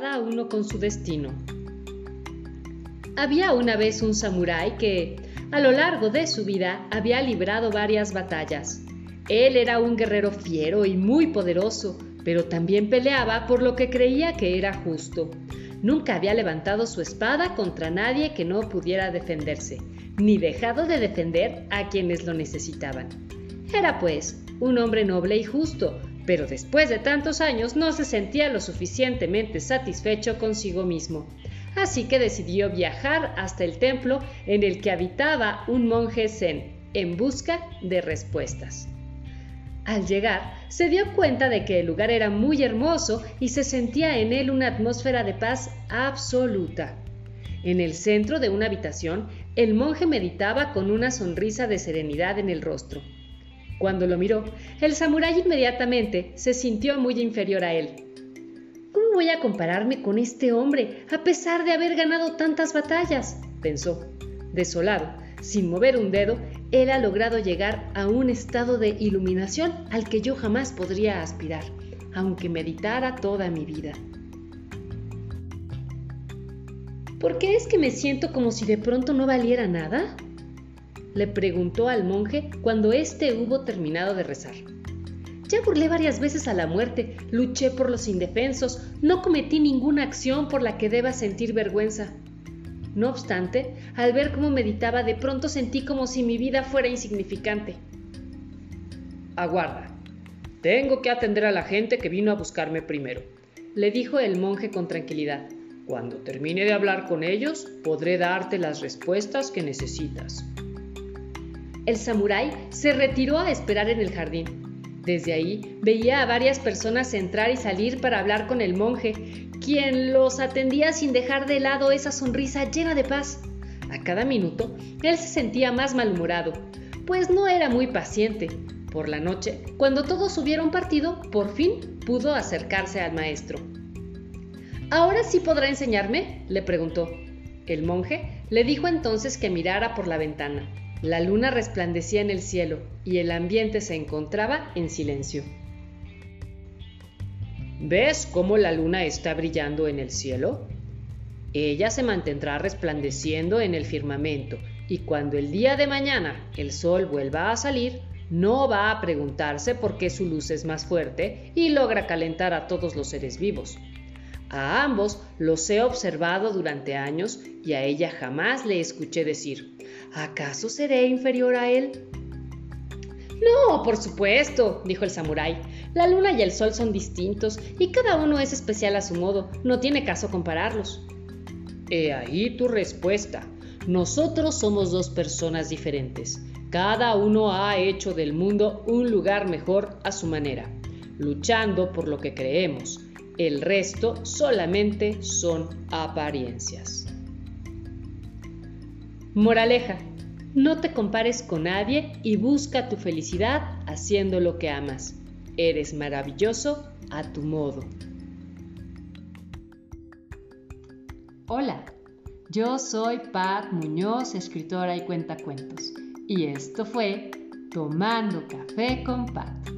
cada uno con su destino. Había una vez un samurái que, a lo largo de su vida, había librado varias batallas. Él era un guerrero fiero y muy poderoso, pero también peleaba por lo que creía que era justo. Nunca había levantado su espada contra nadie que no pudiera defenderse, ni dejado de defender a quienes lo necesitaban. Era, pues, un hombre noble y justo, pero después de tantos años no se sentía lo suficientemente satisfecho consigo mismo. Así que decidió viajar hasta el templo en el que habitaba un monje zen, en busca de respuestas. Al llegar, se dio cuenta de que el lugar era muy hermoso y se sentía en él una atmósfera de paz absoluta. En el centro de una habitación, el monje meditaba con una sonrisa de serenidad en el rostro. Cuando lo miró, el samurái inmediatamente se sintió muy inferior a él. ¿Cómo voy a compararme con este hombre a pesar de haber ganado tantas batallas? pensó. Desolado, sin mover un dedo, él ha logrado llegar a un estado de iluminación al que yo jamás podría aspirar, aunque meditara toda mi vida. ¿Por qué es que me siento como si de pronto no valiera nada? Le preguntó al monje cuando éste hubo terminado de rezar. Ya burlé varias veces a la muerte, luché por los indefensos, no cometí ninguna acción por la que deba sentir vergüenza. No obstante, al ver cómo meditaba, de pronto sentí como si mi vida fuera insignificante. Aguarda. Tengo que atender a la gente que vino a buscarme primero, le dijo el monje con tranquilidad. Cuando termine de hablar con ellos, podré darte las respuestas que necesitas. El samurái se retiró a esperar en el jardín. Desde ahí veía a varias personas entrar y salir para hablar con el monje, quien los atendía sin dejar de lado esa sonrisa llena de paz. A cada minuto, él se sentía más malhumorado, pues no era muy paciente. Por la noche, cuando todos hubieron partido, por fin pudo acercarse al maestro. ¿Ahora sí podrá enseñarme? le preguntó. El monje le dijo entonces que mirara por la ventana. La luna resplandecía en el cielo y el ambiente se encontraba en silencio. ¿Ves cómo la luna está brillando en el cielo? Ella se mantendrá resplandeciendo en el firmamento y cuando el día de mañana el sol vuelva a salir, no va a preguntarse por qué su luz es más fuerte y logra calentar a todos los seres vivos. A ambos los he observado durante años y a ella jamás le escuché decir, ¿acaso seré inferior a él? No, por supuesto, dijo el samurái. La luna y el sol son distintos y cada uno es especial a su modo. No tiene caso compararlos. He ahí tu respuesta. Nosotros somos dos personas diferentes. Cada uno ha hecho del mundo un lugar mejor a su manera, luchando por lo que creemos el resto solamente son apariencias. Moraleja, no te compares con nadie y busca tu felicidad haciendo lo que amas. Eres maravilloso a tu modo. Hola, yo soy Pat Muñoz, escritora y cuentacuentos, y esto fue Tomando Café con Pat.